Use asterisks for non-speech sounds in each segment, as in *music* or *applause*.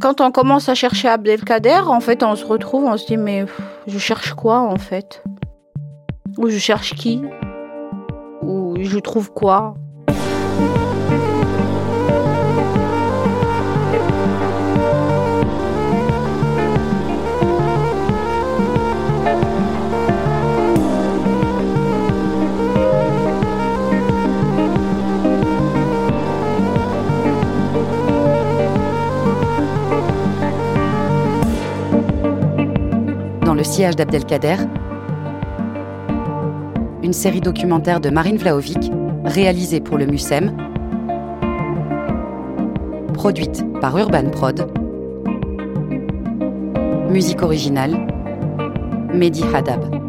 Quand on commence à chercher Abdelkader, en fait, on se retrouve, on se dit, mais je cherche quoi en fait? Ou je cherche qui? Ou je trouve quoi? Le sillage d'Abdelkader, une série documentaire de Marine Vlaovic, réalisée pour le MUSEM, produite par Urban Prod, musique originale, Mehdi Hadab.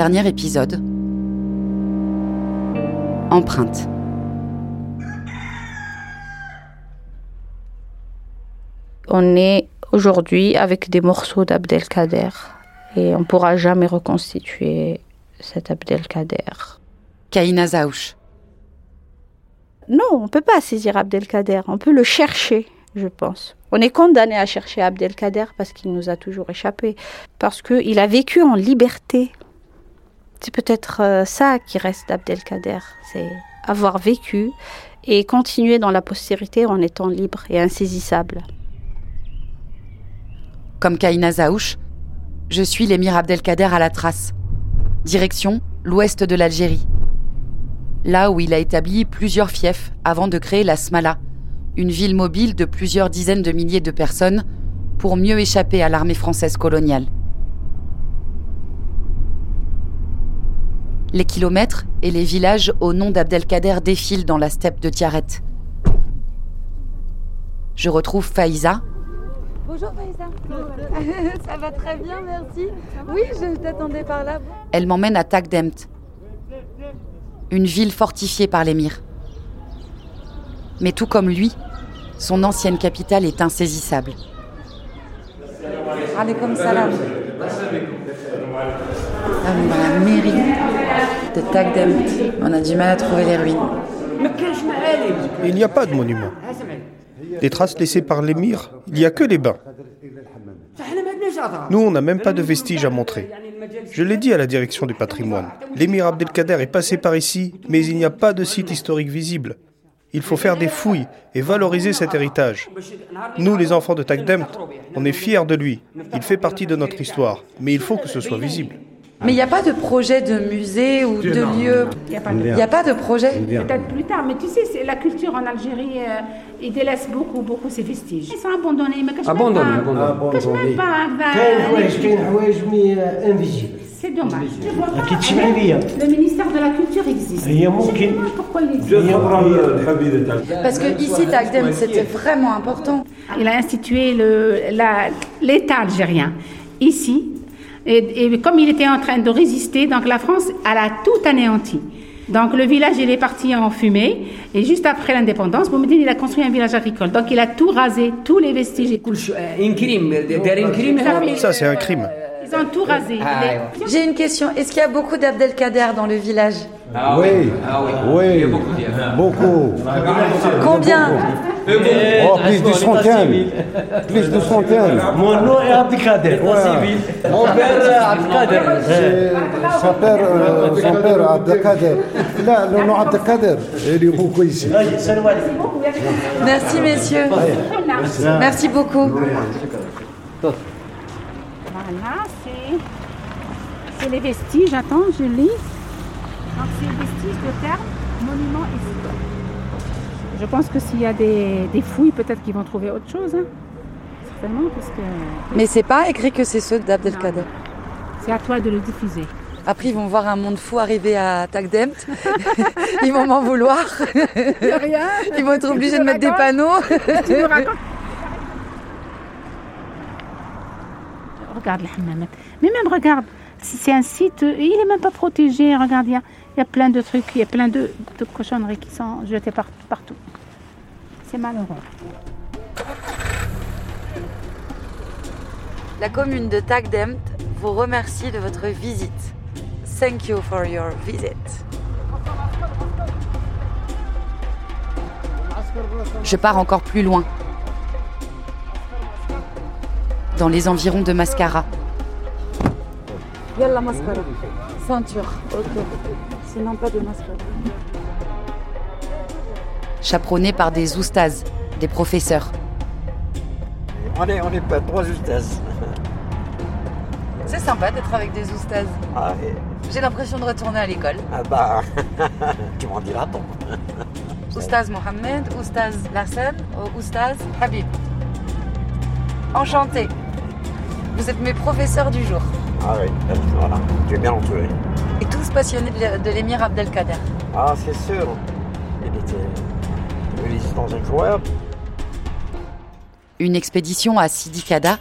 Dernier épisode. Empreinte. On est aujourd'hui avec des morceaux d'Abdelkader et on ne pourra jamais reconstituer cet Abdelkader. Kaina Zaouch. Non, on ne peut pas saisir Abdelkader, on peut le chercher, je pense. On est condamné à chercher Abdelkader parce qu'il nous a toujours échappé, parce qu'il a vécu en liberté c'est peut-être euh, ça qui reste d'Abdelkader, c'est avoir vécu et continuer dans la postérité en étant libre et insaisissable. Comme Kaina Zaouch, je suis l'émir Abdelkader à la trace. Direction l'ouest de l'Algérie. Là où il a établi plusieurs fiefs avant de créer la Smala, une ville mobile de plusieurs dizaines de milliers de personnes pour mieux échapper à l'armée française coloniale. Les kilomètres et les villages au nom d'Abdelkader défilent dans la steppe de Tiaret. Je retrouve Faïza. Bonjour Faïza. *laughs* Ça va très bien, merci. Oui, je t'attendais par là. Elle m'emmène à Takdemt, une ville fortifiée par l'émir. Mais tout comme lui, son ancienne capitale est insaisissable. Alaykoum salam. La mairie de Takdemt. On a du mal à trouver les ruines. Il n'y a pas de monument. Des traces laissées par l'émir, il n'y a que les bains. Nous, on n'a même pas de vestiges à montrer. Je l'ai dit à la direction du patrimoine. L'émir Abdelkader est passé par ici, mais il n'y a pas de site historique visible. Il faut faire des fouilles et valoriser cet héritage. Nous, les enfants de Takdemt, on est fiers de lui. Il fait partie de notre histoire, mais il faut que ce soit visible. Mais il n'y a pas de projet de musée ou de lieu Il n'y a, pas de projet Peut-être plus tard, mais tu sais, la culture en Algérie, euh, il délaisse beaucoup, beaucoup ses vestiges. Ils sont abandonnés, mais abandonnés, abandonnés. C'est dommage. Le ministère de la Culture existe. pourquoi il existe. Parce que ici, Tagdem, c'était vraiment important. Il a institué l'État algérien. Ici, et, comme il était en train de résister, donc la France, elle a tout anéanti. Donc le village, il est parti en fumée. Et juste après l'indépendance, Boumedine, il a construit un village agricole. Donc il a tout rasé, tous les vestiges. Ça, c'est un crime. Ils ont tout rasé. Ah, J'ai une question. Est-ce qu'il y a beaucoup d'Abdelkader dans le village? Ah oui. Ah oui. Beaucoup. Combien Oh, plus de centaines. Plus de centaines. Mon nom est Abdelkader. Mon père Abdelkader. Son père, euh, son père Abdelkader. Là, le nom Abdelkader, il est beaucoup ici. Merci, messieurs. Merci beaucoup. Voilà, c'est les vestiges. Attends, je lis. Donc c'est le vestige de terme monument historique. Je pense que s'il y a des, fouilles, peut-être qu'ils vont trouver autre chose. Hein. Certainement, parce que... Mais c'est pas écrit que c'est ceux d'Abdelkader. C'est à toi de le diffuser. Après, ils vont voir un monde fou arriver à Tagdemt. *laughs* ils vont m'en vouloir. rien. Ils vont être obligés de mettre des panneaux. tu racontes regarde les hammamat. Mais même, regarde, c'est un site, il n'est même pas protégé. Regarde, il y, a, plein de trucs, il y a plein de, cochonneries qui sont jetées partout. C'est malheureux. La commune de Tagdemt vous remercie de votre visite. Thank you for your visit. Je pars encore plus loin, dans les environs de Mascara. La mascara. Ceinture. Ok. Sinon pas de mascara. Chaperonné par des oustas, des professeurs. On est, on est pas trois oustas. C'est sympa d'être avec des oustas. Ah, J'ai l'impression de retourner à l'école. Ah bah, *laughs* tu m'en diras tant. Oustaz Mohamed, Oustaz Larsen, Oustaz Habib. Enchanté. Vous êtes mes professeurs du jour. Ah oui, voilà, tu es bien entouré. Et tous passionnés de l'émir Abdelkader. Ah, c'est sûr. Il était une résistance incroyable. Une expédition à Sidi Kada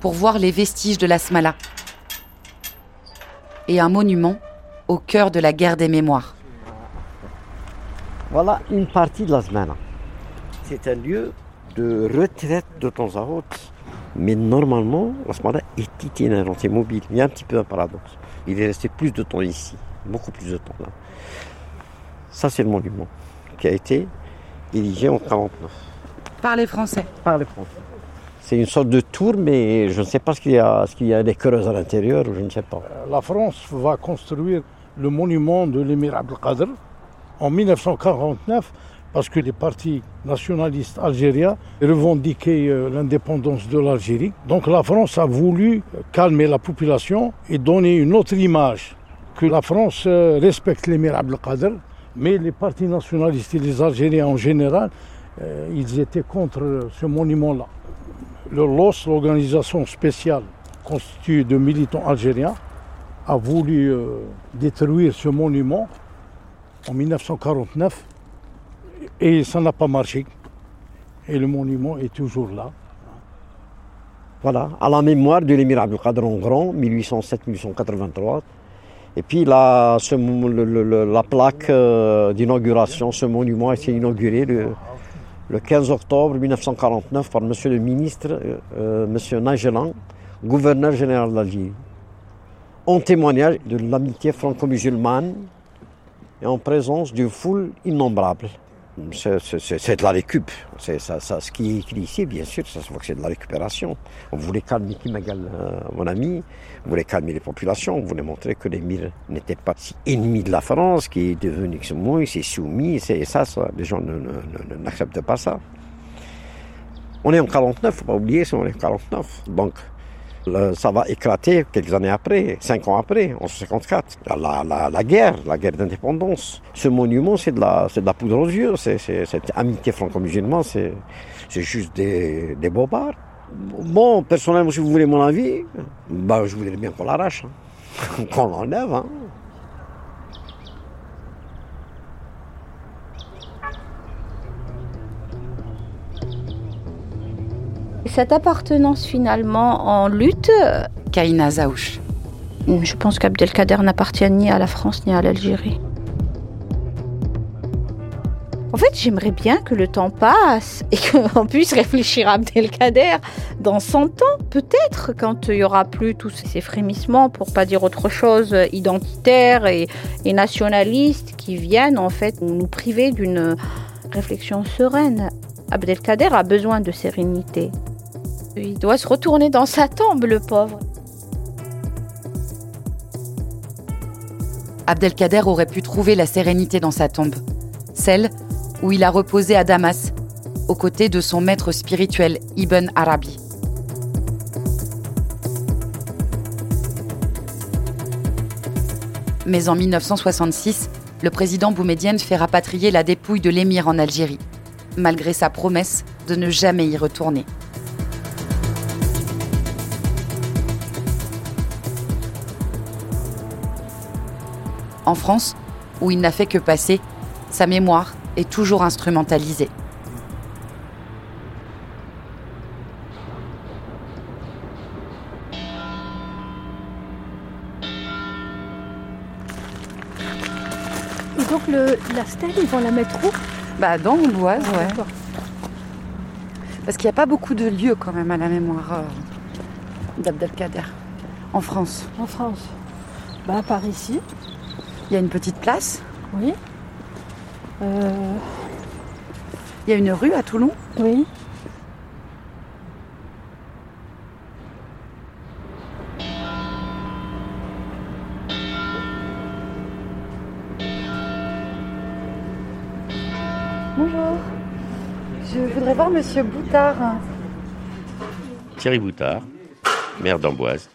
pour voir les vestiges de la Smala. Et un monument au cœur de la guerre des mémoires. Voilà une partie de la Smala. C'est un lieu de retraite de temps à autre mais normalement, la Smala est itinérante, c'est mobile. Il y a un petit peu un paradoxe. Il est resté plus de temps ici, beaucoup plus de temps là. Ça, c'est le monument qui a été érigé en 49. Par les Français Par les Français. C'est une sorte de tour, mais je ne sais pas ce qu'il y a, ce qu'il y a des creuses à l'intérieur, je ne sais pas. La France va construire le monument de l'émir Abdelkader en 1949 parce que les partis nationalistes algériens revendiquaient euh, l'indépendance de l'Algérie. Donc la France a voulu calmer la population et donner une autre image, que la France euh, respecte l'émir Abdelkader, mais les partis nationalistes et les Algériens en général, euh, ils étaient contre ce monument-là. Le LOS, l'organisation spéciale constituée de militants algériens, a voulu détruire ce monument en 1949 et ça n'a pas marché. Et le monument est toujours là. Voilà, à la mémoire de l'émir Abdelkader en grand, 1807-1883. Et puis la, la plaque euh, d'inauguration, ce monument a été inauguré le, 15 octobre 1949 par Monsieur le ministre, euh, euh, Monsieur gouverneur général d'Algérie, en témoignage de l'amitié franco-musulmane et en présence d'une foule innombrable c'est de la récup. Ça, ça, ce qui est écrit ici, bien sûr, ça se voit que c'est de la récupération. On voulait calmer Kim euh, mon ami, on voulait calmer les populations, on voulait montrer que l'émir n'était pas si ennemi de la France, qui est devenu il s'est soumis, c'est ça, ça, les gens n'acceptent pas ça. On est en 49, faut pas oublier, on est en 49. Donc, ça va éclater quelques années après, cinq ans après, en 1954. La, guerre, la guerre d'indépendance. Ce monument, c'est de, la, de la poudre aux yeux. C'est, cette amitié franco-musulmane, c'est, juste des, des bobards. Bon, personnellement, si vous voulez mon avis, bah, je voudrais bien qu'on l'arrache, hein. *laughs* qu'on l'enlève. Hein. Cette appartenance finalement en lutte? Kaina Zaouch. Je pense qu'Abdelkader n'appartient ni à la France ni à l'Algérie. En fait, j'aimerais bien que le temps passe et qu'on puisse réfléchir à Abdelkader dans 100 ans, peut-être, quand il y aura plus tous ces frémissements, pour pas dire autre chose, identitaires et, et nationalistes qui viennent en fait nous priver d'une réflexion sereine. Abdelkader a besoin de sérénité. Il doit se retourner dans sa tombe, le pauvre. Abdelkader aurait pu trouver la sérénité dans sa tombe, celle où il a reposé à Damas, aux côtés de son maître spirituel Ibn Arabi. Mais en 1966, le président Boumedienne fait rapatrier la dépouille de l'émir en Algérie, malgré sa promesse de ne jamais y retourner. en France, où il n'a fait que passer, sa mémoire est toujours instrumentalisée. Et donc la stèle, ils vont la mettre où? Bah dans l'Oise, ah, ouais. Parce qu'il n'y a pas beaucoup de lieux quand même à la mémoire euh, d'Abdelkader en France. En France. Bah par ici. Il y a une petite place, oui. Euh, il y a une rue à Toulon. oui. Bonjour. Je voudrais voir Monsieur Boutard. Thierry Boutard, maire d'Amboise.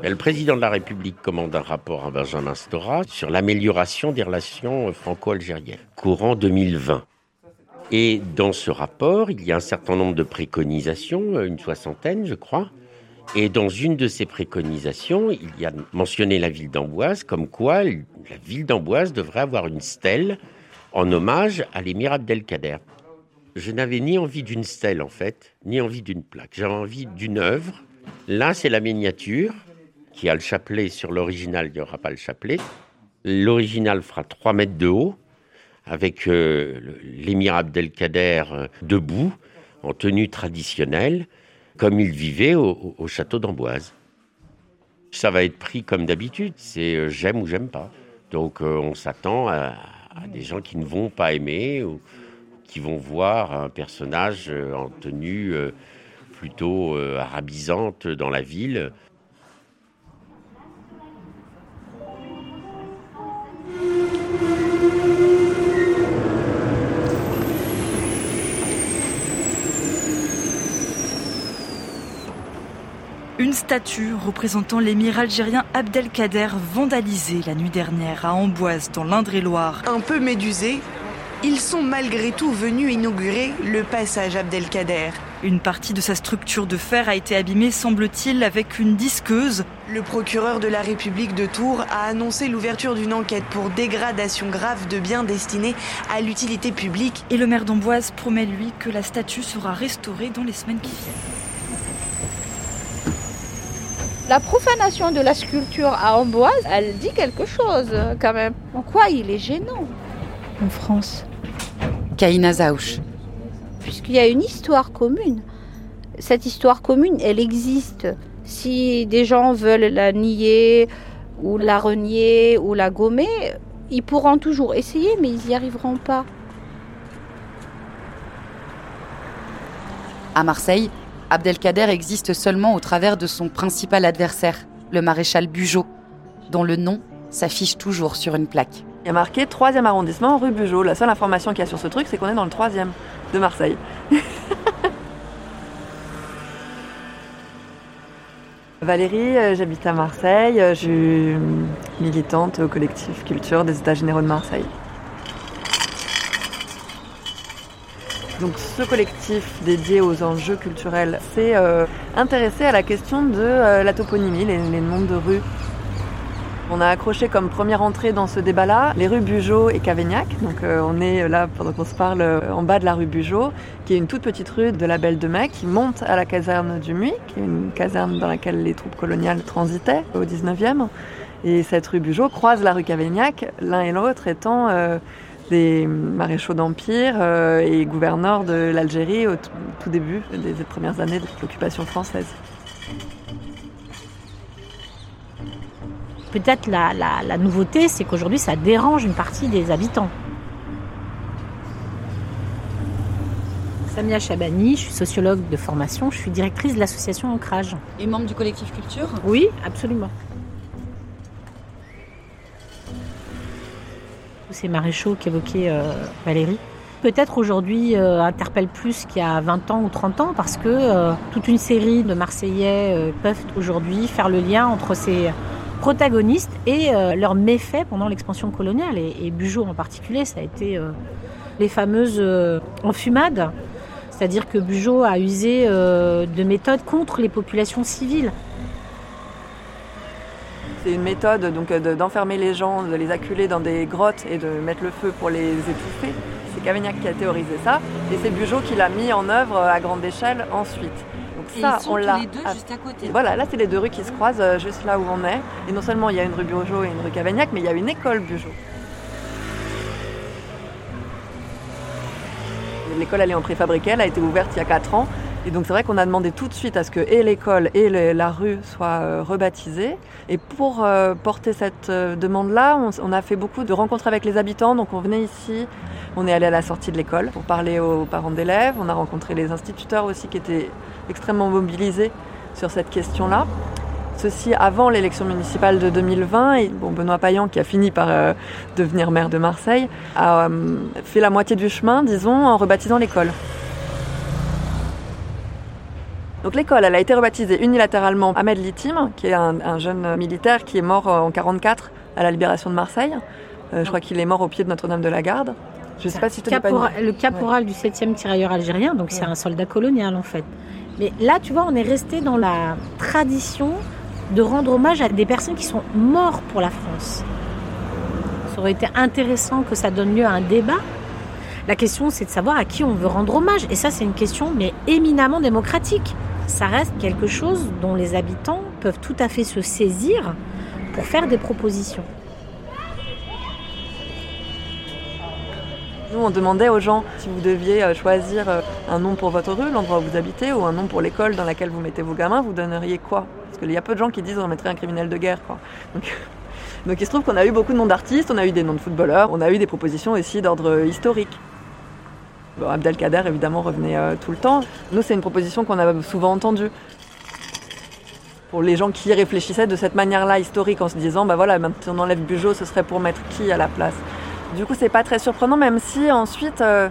Le président de la République commande un rapport à Benjamin Stora sur l'amélioration des relations franco-algériennes, courant 2020. Et dans ce rapport, il y a un certain nombre de préconisations, une soixantaine, je crois. Et dans une de ces préconisations, il y a mentionné la ville d'Amboise, comme quoi la ville d'Amboise devrait avoir une stèle en hommage à l'émir Abdelkader. Je n'avais ni envie d'une stèle, en fait, ni envie d'une plaque. J'avais envie d'une œuvre. Là, c'est la miniature, qui a le chapelet. Sur l'original, il n'y aura pas le chapelet. L'original fera 3 mètres de haut, avec euh, l'émir Abdelkader euh, debout, en tenue traditionnelle, comme il vivait au, au- au château d'Amboise. Ça va être pris comme d'habitude, c'est euh, j'aime ou j'aime pas. Donc euh, on s'attend à, à des gens qui ne vont pas aimer ou qui vont voir un personnage en tenue plutôt arabisante dans la ville. Une statue représentant l'émir algérien Abdelkader vandalisée la nuit dernière à Amboise dans l'Indre-et-Loire. Un peu médusés, ils sont malgré tout venus inaugurer le passage Abdelkader. Une partie de sa structure de fer a été abîmée, semble-t-il, avec une disqueuse. Le procureur de la République de Tours a annoncé l'ouverture d'une enquête pour dégradation grave de biens destinés à l'utilité publique. Et le maire d'Amboise promet, lui, que la statue sera restaurée dans les semaines qui viennent. La profanation de la sculpture à Amboise, elle dit quelque chose quand même. En quoi il est gênant en France? Kaina Zaouch. Puisqu'il y a une histoire commune. Cette histoire commune, elle existe. Si des gens veulent la nier ou la renier ou la gommer, ils pourront toujours essayer, mais ils n'y arriveront pas. À Marseille, Abdelkader existe seulement au travers de son principal adversaire, le maréchal Bugeaud, dont le nom s'affiche toujours sur une plaque. Il y a marqué 3e arrondissement, rue Bugeaud. La seule information qu'il y a sur ce truc, c'est qu'on est dans le 3e de Marseille. *laughs* Valérie, euh, j'habite à Marseille. euh, Je suis militante au collectif Culture des États généraux de Marseille. Donc ce collectif dédié aux enjeux culturels s'est euh, intéressé à la question de euh, la toponymie, les, noms de rues. On a accroché comme première entrée dans ce débat-là les rues Bugeaud et Cavaignac. Donc euh, on est là, pendant qu'on se parle, en bas de la rue Bugeaud, qui est une toute petite rue de la Belle de Mai qui monte à la caserne du Muy, qui est une caserne dans laquelle les troupes coloniales transitaient au 19e. Et cette rue Bugeaud croise la rue Cavaignac, l'un et l'autre étant des maréchaux d'Empire euh, et gouverneurs de l'Algérie au tout, tout début des premières années de l'occupation française. Peut-être la, la- la nouveauté, c'est qu'aujourd'hui, ça dérange une partie des habitants. Samia Chabani, je suis sociologue de formation, je suis directrice de l'association Ancrage. Et membre du collectif Culture? Oui, absolument. Ces maréchaux qu'évoquait euh, Valérie, peut-être aujourd'hui euh, interpellent plus qu'il y a 20 ans ou 30 ans parce que euh, toute une série de Marseillais peuvent aujourd'hui faire le lien entre ces protagonistes et leurs méfaits pendant l'expansion coloniale. Et, et Bugeaud en particulier, ça a été les fameuses enfumades. C'est-à-dire que Bugeaud a usé de méthodes contre les populations civiles c'est une méthode donc euh, d'enfermer les gens, de les acculer dans des grottes et de mettre le feu pour les étouffer. C'est Cavaignac qui a théorisé ça et c'est Bugeaud qui l'a mis en œuvre euh, à grande échelle ensuite. Donc on l'a. Voilà, là c'est les deux rues qui se croisent euh, juste là où on est. Et non seulement il y a une rue Bugeaud et une rue Cavaignac, mais il y a une école Bugeaud. L'école elle est en préfabriquée, elle a été ouverte il y a 4 ans et donc c'est vrai qu'on a demandé tout de suite à ce que et l'école et la rue soient euh, rebaptisées. Et pour euh, porter cette euh, demande-là, on, a fait beaucoup de rencontres avec les habitants. Donc on venait ici, on est allé à la sortie de l'école pour parler aux parents d'élèves. On a rencontré les instituteurs aussi qui étaient extrêmement mobilisés sur cette question-là. Ceci avant l'élection municipale de 2020. Et, Benoît Payan, qui a fini par devenir maire de Marseille, a fait la moitié du chemin, disons, en rebaptisant l'école. Donc l'école, elle a été rebaptisée unilatéralement Ahmed Litim, qui est un, jeune militaire qui est mort en 44 à la libération de Marseille. Euh, je crois qu'il est mort au pied de Notre-Dame de la Garde. Je sais pas si tu Le caporal du 7e tirailleur algérien, donc c'est un soldat colonial en fait. Mais là, tu vois, on est resté dans la tradition de rendre hommage à des personnes qui sont mortes pour la France. Ça aurait été intéressant que ça donne lieu à un débat. La question, c'est de savoir à qui on veut rendre hommage. Et ça, c'est une question, mais éminemment démocratique ça reste quelque chose dont les habitants peuvent tout à fait se saisir pour faire des propositions. Nous, on demandait aux gens si vous deviez euh, choisir euh, un nom pour votre rue, l'endroit où vous habitez, ou un nom pour l'école dans laquelle vous mettez vos gamins, vous donneriez quoi? Parce qu'il y a peu de gens qui disent on mettrait un criminel de guerre. Donc, *laughs* donc il se trouve qu'on a eu beaucoup de noms d'artistes, on a eu des noms de footballeurs, on a eu des propositions aussi d'ordre historique. Abdelkader, évidemment, revenait euh, tout le temps. Nous, c'est une proposition qu'on a souvent entendue. Pour les gens qui réfléchissaient de cette manière-là historique, en se disant, bah voilà, si on enlève Bugeaud, ce serait pour mettre qui à la place? Du coup, c'est pas très surprenant, même si ensuite, euh,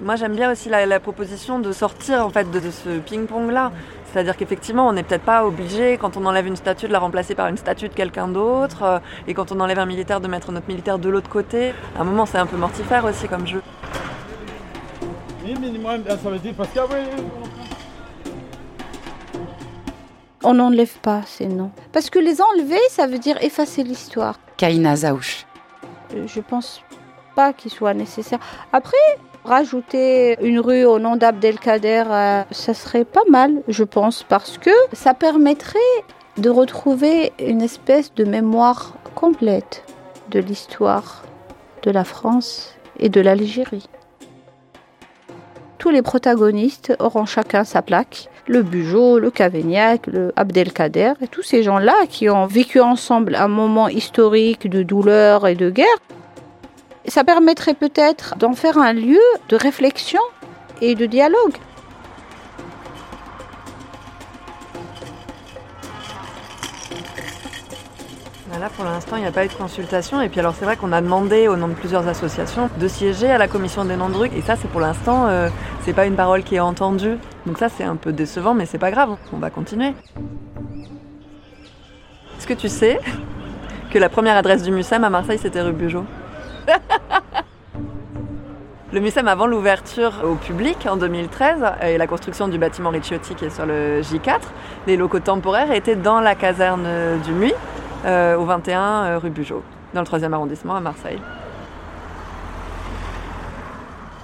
moi j'aime bien aussi la, proposition de sortir en fait de, ce ping-pong-là. C'est-à-dire qu'effectivement, on n'est peut-être pas obligé, quand on enlève une statue, de la remplacer par une statue de quelqu'un d'autre, euh, et quand on enlève un militaire, de mettre notre militaire de l'autre côté. À un moment, c'est un peu mortifère aussi comme jeu. On n'enlève pas ces noms. Parce que les enlever, ça veut dire effacer l'histoire. Kaina Zaouch. Euh, je pense pas qu'il soit nécessaire. Après, rajouter une rue au nom d'Abdelkader, euh, ça serait pas mal, je pense, parce que ça permettrait de retrouver une espèce de mémoire complète de l'histoire de la France et de l'Algérie tous les protagonistes auront chacun sa plaque. Le Bugeaud, le Cavaignac, le Abdelkader, et tous ces gens-là qui ont vécu ensemble un moment historique de douleur et de guerre. Ça permettrait peut-être d'en faire un lieu de réflexion et de dialogue. Là, pour l'instant, il n'y a pas eu de consultation. Et puis, alors, c'est vrai qu'on a demandé au nom de plusieurs associations de siéger à la commission des noms de rue. Et ça, c'est pour l'instant, euh, c'est pas une parole qui est entendue. Donc, ça, c'est un peu décevant, mais c'est pas grave. On va continuer. Est-ce que tu sais *laughs* que la première adresse du MUSEM à Marseille, c'était rue Bugeaud? *laughs* Le MUSEM, avant l'ouverture au public en 2013 et la construction du bâtiment Ricciotti qui est sur le J4, les locaux temporaires étaient dans la caserne du euh, au 21 euh, rue Bugeaud, dans le 3e arrondissement à Marseille.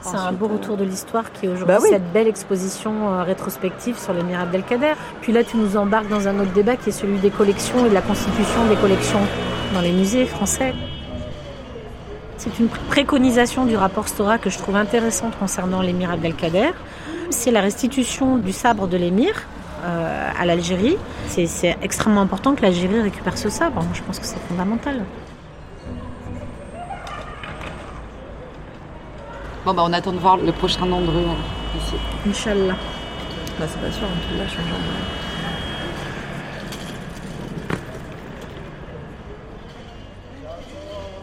C'est un beau retour de l'histoire qui est aujourd'hui bah cette belle exposition euh, rétrospective sur l'émir Abdelkader. Puis là, tu nous embarques dans un autre débat qui est celui des collections et de la constitution des collections dans les musées français. C'est une préconisation du rapport Stora que je trouve intéressante concernant l'émir Abdelkader. C'est la restitution du sabre de l'émir euh, à l'Algérie. C'est extrêmement important que l'Algérie récupère ce sabre. je pense que c'est fondamental. Bon, bah, on attend de voir le prochain nom de rue ici. Inch'Allah. Bah, c'est pas sûr, là, je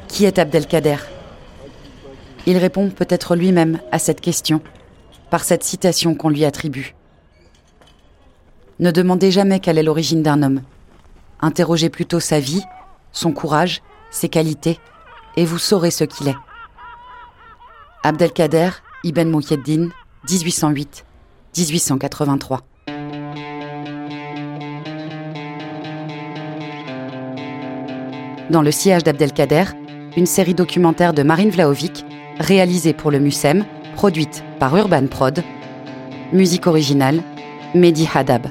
Qui est Abdelkader? Il répond peut-être lui-même à cette question par cette citation qu'on lui attribue. Ne demandez jamais quelle est l'origine d'un homme. Interrogez plutôt sa vie, son courage, ses qualités, et vous saurez ce qu'il est. Abdelkader Ibn Mouhyeddin, 1808-1883. Dans le sillage d'Abdelkader, une série documentaire de Marine Vlaovic, réalisée pour le MUSEM, produite par Urban Prod. Musique originale, Mehdi Hadab.